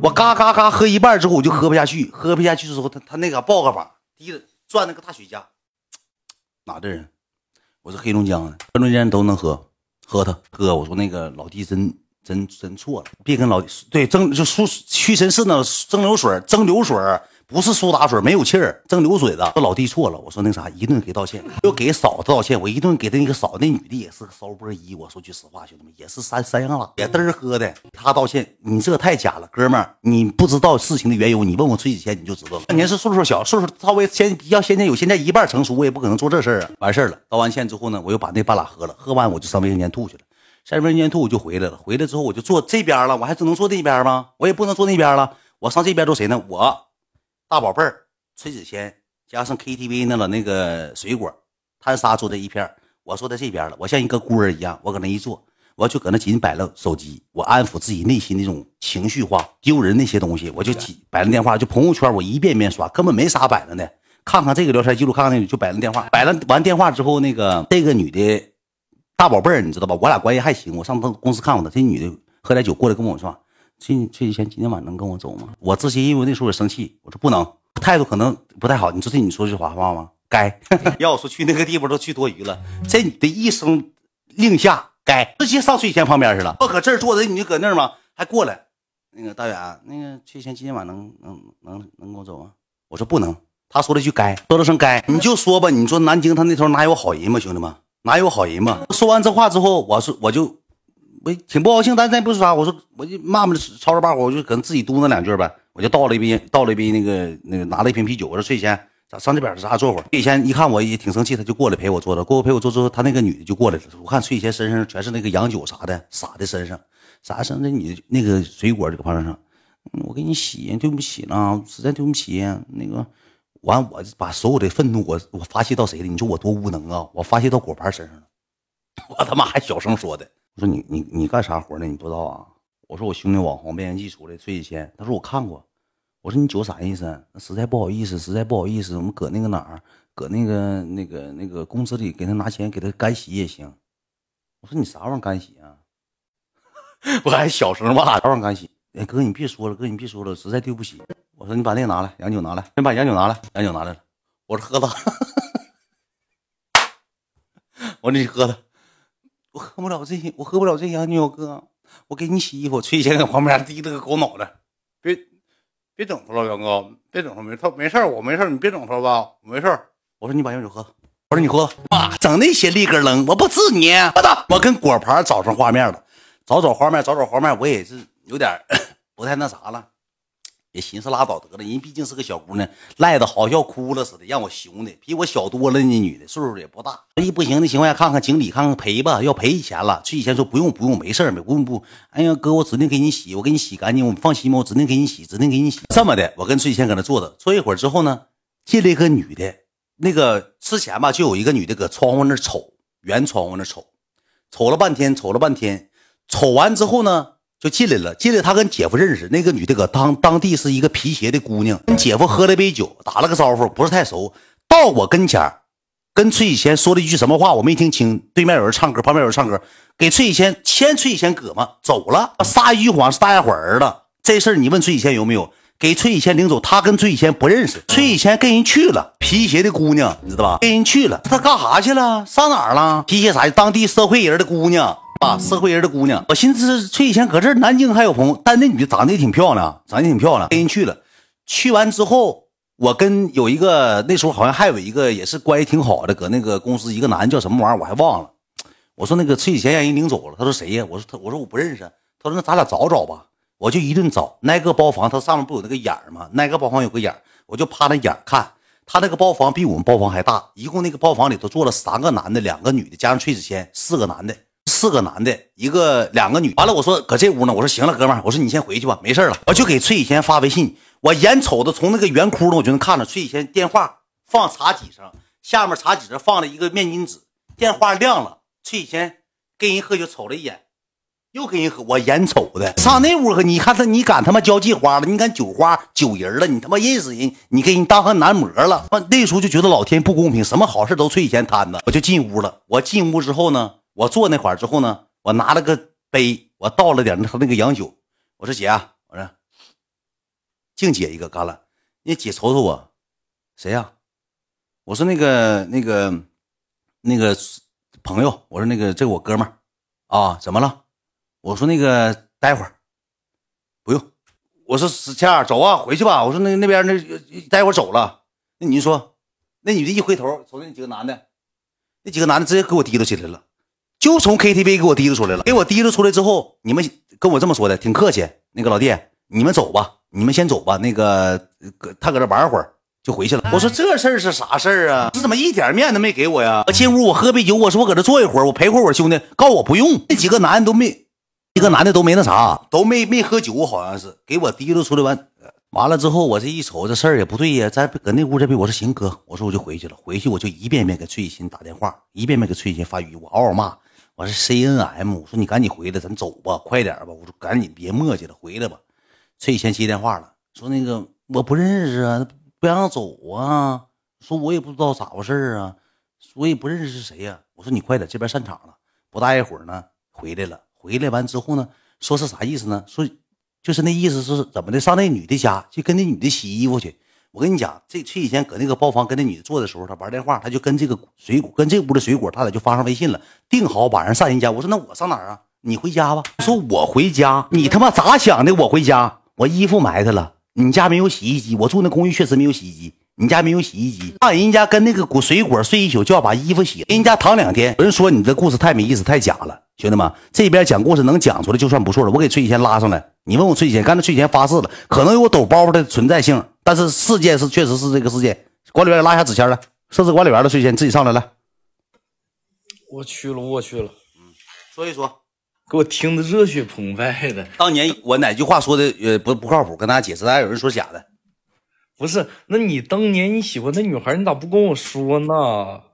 我嘎嘎嘎喝一半之后，我就喝不下去，喝不下去之后，他他那个抱个膀，提着转那个大雪茄，哪的人？我是黑龙江的，黑龙江人都能喝，喝他哥，我说那个老弟真真真错了，别跟老弟对蒸就输屈臣氏那蒸馏水，蒸馏水。不是苏打水，没有气儿，蒸馏水的。说老弟错了，我说那啥，一顿给道歉，又给嫂子道歉，我一顿给他那个嫂，那女的也是个骚波一。我说句实话，兄弟们也是三三样了，也嘚儿喝的。他道歉，你这太假了，哥们儿，你不知道事情的缘由，你问我崔子谦你就知道了。年是岁数小，岁数稍微先要现在有现在一半成熟，我也不可能做这事儿啊。完事儿了，道完歉之后呢，我又把那半拉喝了，喝完我就上卫生间吐去了，上卫生间吐我就回来了，回来之后我就坐这边了，我还只能坐那边吗？我也不能坐那边了，我上这边坐谁呢？我大宝贝儿。崔子谦加上 KTV 那了那个水果，他仨坐在一片我坐在这边了。我像一个孤儿一样，我搁那一坐，我就搁那紧摆了手机，我安抚自己内心那种情绪化、丢人那些东西，我就紧摆了电话，就朋友圈我一遍遍刷，根本没啥摆了的。看看这个聊天记录，看看那个就摆了电话，摆了完电话之后，那个这个女的大宝贝儿，你知道吧？我俩关系还行，我上他公司看过她。这女的喝点酒过来跟我说：“崔崔子谦今天晚上能跟我走吗？”我自己因为那时候也生气，我说不能。态度可能不太好，你说这你说句话话吗？该 要我说去那个地方都去多余了。这你的一声令下，该直接上崔谦旁边去了。我搁这儿坐着，你就搁那儿吗？还过来，那个大远，那个崔谦今天晚上能能能能跟我走吗？我说不能。他说了句该，说了声该，你就说吧。你说南京他那头哪有好人吗？兄弟们，哪有好人吗？说完这话之后，我说我就我挺不高兴，但是咱不说啥。我说我就骂骂吵吵把火，我就可能自己嘟囔两句呗。我就倒了一杯，倒了一杯那个那个，拿了一瓶啤酒。我说翠仙，咋上这边咱俩坐会儿？翠仙一看我也挺生气，他就过来陪我坐着。过来陪我坐之后，他那个女的就过来了。我看翠仙身上全是那个洋酒啥的洒在身上，啥身上那女的那个水果这个旁上，我给你洗，对不起呢，实在对不起。那个完，我把所有的愤怒我我发泄到谁了？你说我多无能啊！我发泄到果盘身上了。我他妈还小声说的，我说你你你干啥活呢？你不知道啊？我说我兄弟网红变形记出来，崔子谦。他说我看过。我说你酒啥意思？那实在不好意思，实在不好意思，我们搁那个哪儿，搁那个那个那个公司里给他拿钱，给他干洗也行。我说你啥玩意儿干洗啊？我还小声骂啥玩意干洗？哎哥你别说了，哥你别说了，实在对不起。我说你把那个拿来，洋酒拿来，先把洋酒拿来，洋酒拿来了。我说喝它。我说你喝它，我喝不了这些，我喝不了这洋酒，哥，我给你洗衣服。崔先在旁边低了个狗脑袋，别。别整他了，杨哥，别整他，没他没事我没事你别整他吧，没事我说你把药酒喝，我说你喝，妈，整那些立根扔，我不治你，我操！我跟果盘找上画面了，找找画面，找找画面，我也是有点 不太那啥了。也寻思拉倒得了，人毕竟是个小姑娘，赖的好像哭了似的，让我熊的，比我小多了。那女的岁数也不大，一不行的情况下，看看经理，看看赔吧，要赔钱了。去以前说不用不用，没事儿，不用不。哎呀，哥，我指定给你洗，我给你洗干净，我放心吧，我指定给你洗，指定给你洗。这么的，我跟崔以前搁那坐着，坐一会儿之后呢，进来一个女的，那个之前吧，就有一个女的搁窗户那瞅，圆窗户那瞅，瞅了半天，瞅了半天，瞅完之后呢。就进来了，进来他跟姐夫认识，那个女的搁当当地是一个皮鞋的姑娘，跟姐夫喝了杯酒，打了个招呼，不是太熟。到我跟前跟崔以谦说了一句什么话，我没听清。对面有人唱歌，旁边有人唱歌，给崔以谦牵崔以谦胳膊走了。撒一句谎是大家伙儿子，这事儿你问崔以谦有没有？给崔以谦领走，他跟崔以谦不认识，崔以谦跟人去了。皮鞋的姑娘，你知道吧？跟人去了，他干啥去了？上哪儿了？皮鞋啥？当地社会人的姑娘。啊，社会人的姑娘，我寻思崔以前搁这南京还有朋友，但那女的长得也挺漂亮，长得挺漂亮，跟人去了。去完之后，我跟有一个那时候好像还有一个也是关系挺好的，搁那个公司一个男的叫什么玩意儿我还忘了。我说那个崔以前让人领走了，他说谁呀？我说他我说我不认识。他说那咱俩找找吧。我就一顿找，那个包房它上面不有那个眼儿吗？那个包房有个眼儿，我就趴那眼儿看。他那个包房比我们包房还大，一共那个包房里头坐了三个男的，两个女的，加上崔子谦，四个男的。四个男的，一个两个女。完了，我说搁这屋呢。我说行了，哥们儿，我说你先回去吧，没事了。我就给崔以谦发微信，我眼瞅着从那个圆窟窿，我就能看着崔以谦电话放茶几上，下面茶几上放了一个面巾纸，电话亮了。崔以谦跟人喝酒，瞅了一眼，又跟人喝。我眼瞅的上那屋喝，你看他，你敢他妈交际花了？你敢酒花酒人了？你他妈认识人？你给人当上男模了？那时候就觉得老天不公平，什么好事都崔以谦摊子。我就进屋了。我进屋之后呢？我坐那块儿之后呢，我拿了个杯，我倒了点他那个洋酒。我说姐啊，我说净姐一个干了。那姐瞅瞅我，谁呀？我说那个那个那个朋友，我说那个这我哥们儿啊，怎么了？我说那个待会儿不用。我说史倩走啊，回去吧。我说那那边那待会儿走了。那你说，那女的一回头，瞅那几个男的，那几个男的直接给我提溜起来了，就从 KTV 给我提溜出来了。给我提溜出来之后，你们跟我这么说的，挺客气。那个老弟，你们走吧，你们先走吧。那个他搁这玩会儿。就回去了。我说这事儿是啥事儿啊？这怎么一点面都没给我呀？我进屋，我喝杯酒，我说我搁这坐一会儿，我陪会儿我兄弟。告我不用，那几个男的都没，一个男的都没那啥，都没没喝酒，好像是给我提溜出来完。完了之后，我这一瞅，这事儿也不对呀。咱搁那屋这边，我说行哥，我说我就回去了。回去我就一遍遍给翠欣打电话，一遍遍给翠欣发语音，我嗷嗷骂。我说 C N M，我说你赶紧回来，咱走吧，快点吧。我说赶紧别磨叽了，回来吧。翠欣接电话了，说那个我不认识啊。不让走啊！说我也不知道咋回事啊，我也不认识是谁呀。我说你快点，这边散场了，不大一会儿呢，回来了。回来完之后呢，说是啥意思呢？说就是那意思是怎么的？上那女的家去跟那女的洗衣服去。我跟你讲，这崔以前搁那个包房跟那女的坐的时候，他玩电话，他就跟这个水果，跟这屋的水果，他俩就发上微信了，定好晚上上人家。我说那我上哪儿啊？你回家吧。说我回家，你他妈咋想的？我回家，我衣服埋汰了。你家没有洗衣机，我住那公寓确实没有洗衣机。你家没有洗衣机，上人家跟那个果水果睡一宿，就要把衣服洗。人家躺两天，有人说你这故事太没意思，太假了。兄弟们，这边讲故事能讲出来就算不错了。我给崔以前拉上来，你问我崔以前，刚才崔以前发誓了，可能有我抖包的存在性，但是事件是确实是这个事件。管理员拉下纸签来，设置管理员的崔贤自己上来来。我去了，我去了。嗯，说一说。给我听的热血澎湃的。当年我哪句话说的呃不不靠谱？跟大家解释，大家有人说假的，不是？那你当年你喜欢那女孩，你咋不跟我说呢？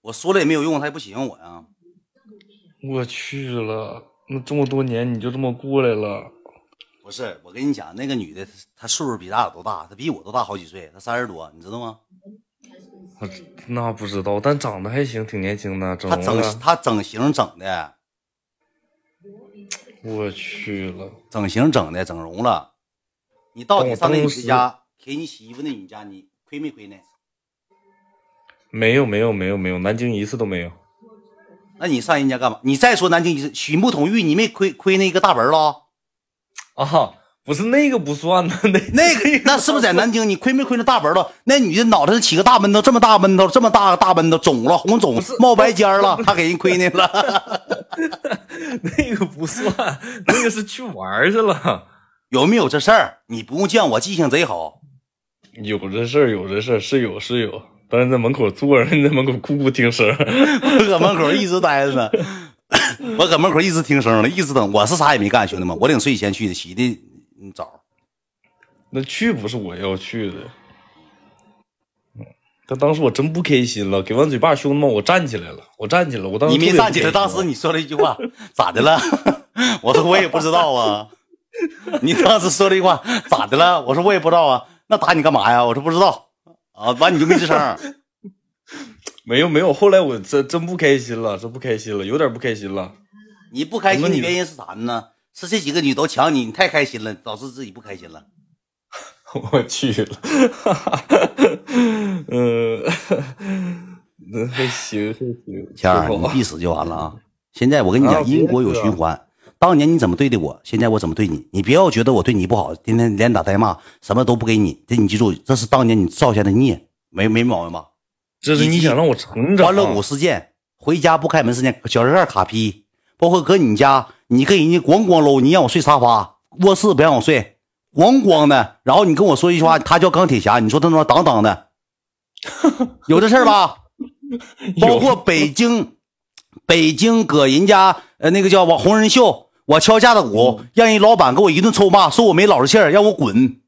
我说了也没有用，她也不喜欢我呀。我去了，那这么多年你就这么过来了？不是，我跟你讲，那个女的她岁数比咱俩都大，她比我都大好几岁，她三十多，你知道吗？我那不知道，但长得还行，挺年轻的。她整她整形整的。我去了，整形整的，整容了。你到底上那女家给你洗衣服那女家，你亏没亏呢？没有，没有，没有，没有，南京一次都没有。那你上人家干嘛？你再说南京一次，许木同玉，你没亏亏那个大本了？啊，不是那个不算呢，那那个那是不是在南京？你亏没亏那大本了？那女的脑袋上起个大闷头，这么大闷头，这么大个大闷头，肿了，红肿，冒白尖了，她给人亏那了。那个不算，那个是去玩去了。有没有这事儿？你不用犟，我记性贼好。有这事儿，有这事儿，是有是有。但是在门口坐着，你在门口哭哭听声。我搁门口一直待着呢。我搁门口一直听声了，一直等。我是啥也没干，兄弟们，我领睡先去的，洗的澡。那去不是我要去的。但当时我真不开心了，给完嘴巴，兄弟们，我站起来了，我站起来了。我当时你没站起来，当时你说了一句话，咋的了？我说我也不知道啊。你当时说了一句话，咋的了？我说我也不知道啊。那打你干嘛呀？我说不知道啊。完你就没吱声。没有没有，后来我真真不开心了，真不开心了，有点不开心了。你不开心的原因是啥呢？是这几个女都抢你，你太开心了，导致自己不开心了。我去了，嗯 那还行还行。谦儿，你必死就完了啊！现在我跟你讲，因果有循环。当年你怎么对的我，现在我怎么对你？你不要觉得我对你不好，天天连打带骂，什么都不给你。这你记住，这是当年你造下的孽，没没毛病吧？这是你想让我成长。欢乐谷事件，回家不开门事件，小人盖卡批，包括搁你家，你跟人家咣咣搂，你让我睡沙发，卧室不让我睡。咣咣的，然后你跟我说一句话，他叫钢铁侠，你说他他妈当当的，有这事儿吧？包括北京，北京搁人家呃那个叫网红人秀，我敲架子鼓，让人老板给我一顿臭骂，说我没老实气儿，让我滚。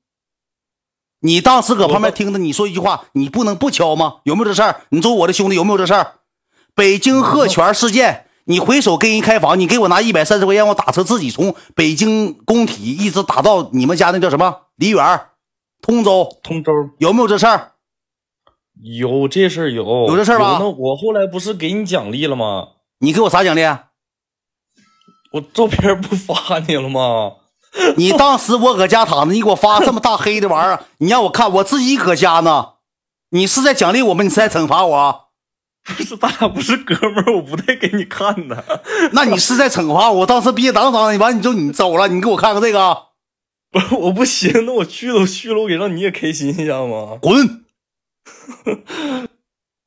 你当时搁旁边听着，你说一句话，你不能不敲吗？有没有这事儿？你说我的兄弟有没有这事儿？北京鹤泉事件。你回手跟人开房，你给我拿一百三十块钱，我打车自己从北京工体一直打到你们家那叫什么梨园，通州，通州有没有这事儿？有这事儿有，有这事儿吧？那我后来不是给你奖励了吗？你给我啥奖励？我照片不发你了吗？你当时我搁家躺着，你给我发这么大黑的玩意儿，你让我看，我自己搁家呢。你是在奖励我吗？你是在惩罚我？不是，咱俩不是哥们儿，我不带给你看的。那你是在惩罚我？我当时憋当当的，完你就你走了，你给我看看这个。不是，我不行，那我去了，我去了，我给让你也开心一下吗？滚！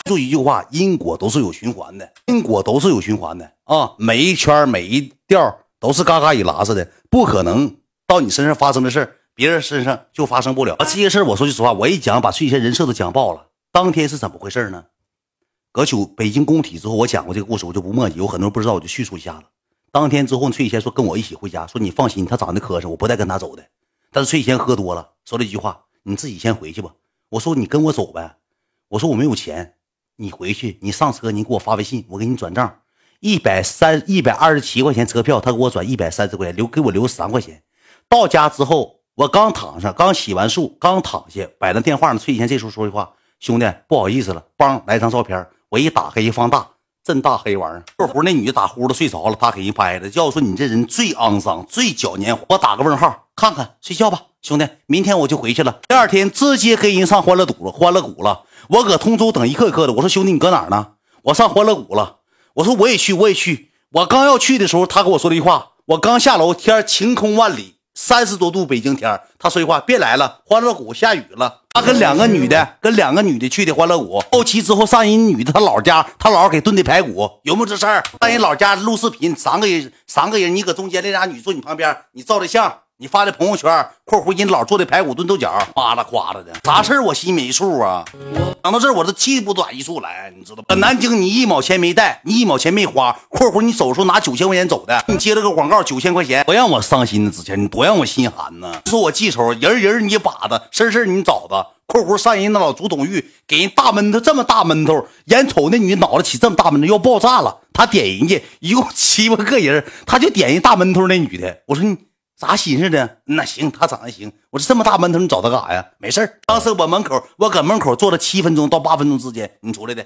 就一句话，因果都是有循环的，因果都是有循环的啊！每一圈每一调都是嘎嘎一拉似的，不可能到你身上发生的事，别人身上就发生不了。这些事，我说句实话，我一讲把崔贤人设都讲爆了。当天是怎么回事呢？搁酒北京工体之后，我讲过这个故事，我就不墨迹，有很多人不知道，我就叙述一下子。当天之后，崔贤说跟我一起回家，说你放心，他长得磕碜，我不带跟他走的。但是崔贤喝多了，说了一句话：“你自己先回去吧。”我说：“你跟我走呗。”我说：“我没有钱，你回去，你上车，你给我发微信，我给你转账，一百三一百二十七块钱车票，他给我转一百三十块钱，留给我留三块钱。到家之后，我刚躺上，刚洗完漱，刚躺下，摆那电话呢。崔贤这时候说句话：“兄弟，不好意思了，帮来张照片。”我一打开一放大。真大黑玩意儿，括弧那女的打呼噜睡着了，他给人拍的。要说你这人最肮脏、最脚年，我打个问号，看看睡觉吧，兄弟，明天我就回去了。第二天直接跟人上欢乐谷了，欢乐谷了。我搁通州等一刻一刻的。我说兄弟，你搁哪呢？我上欢乐谷了。我说我也去，我也去。我刚要去的时候，他跟我说了一句话。我刚下楼，天晴空万里。三十多度北京天他说句话，别来了，欢乐谷下雨了。他跟两个女的，跟两个女的去的欢乐谷。后期之后上人女的他姥家，他姥给炖的排骨，有没有这事儿？上人老家录视频，三个人，三个人，你搁中间，那俩女坐你旁边，你照的相。你发的朋友圈（括弧人老做的排骨炖豆角，哗啦哗啦的，啥事儿我心没数啊！讲到这儿，我都气不打一处来，你知道？吧南京你一毛钱没带，你一毛钱没花（括弧你走的时候拿九千块钱走的），你接了个广告九千块钱，多让我伤心呢！之前你多让我心寒呢！说我记仇，人人你把子，事事你找的（括弧上人那老祖董玉给人大闷头，这么大闷头，眼瞅那女脑子起这么大闷头要爆炸了，他点人家一共七八个人，他就点人大闷头那女的，我说你。咋寻思的？那行，他长得行。我说这么大闷头，你找他干啥呀？没事当时我门口，我搁门口坐了七分钟到八分钟之间，你出来的。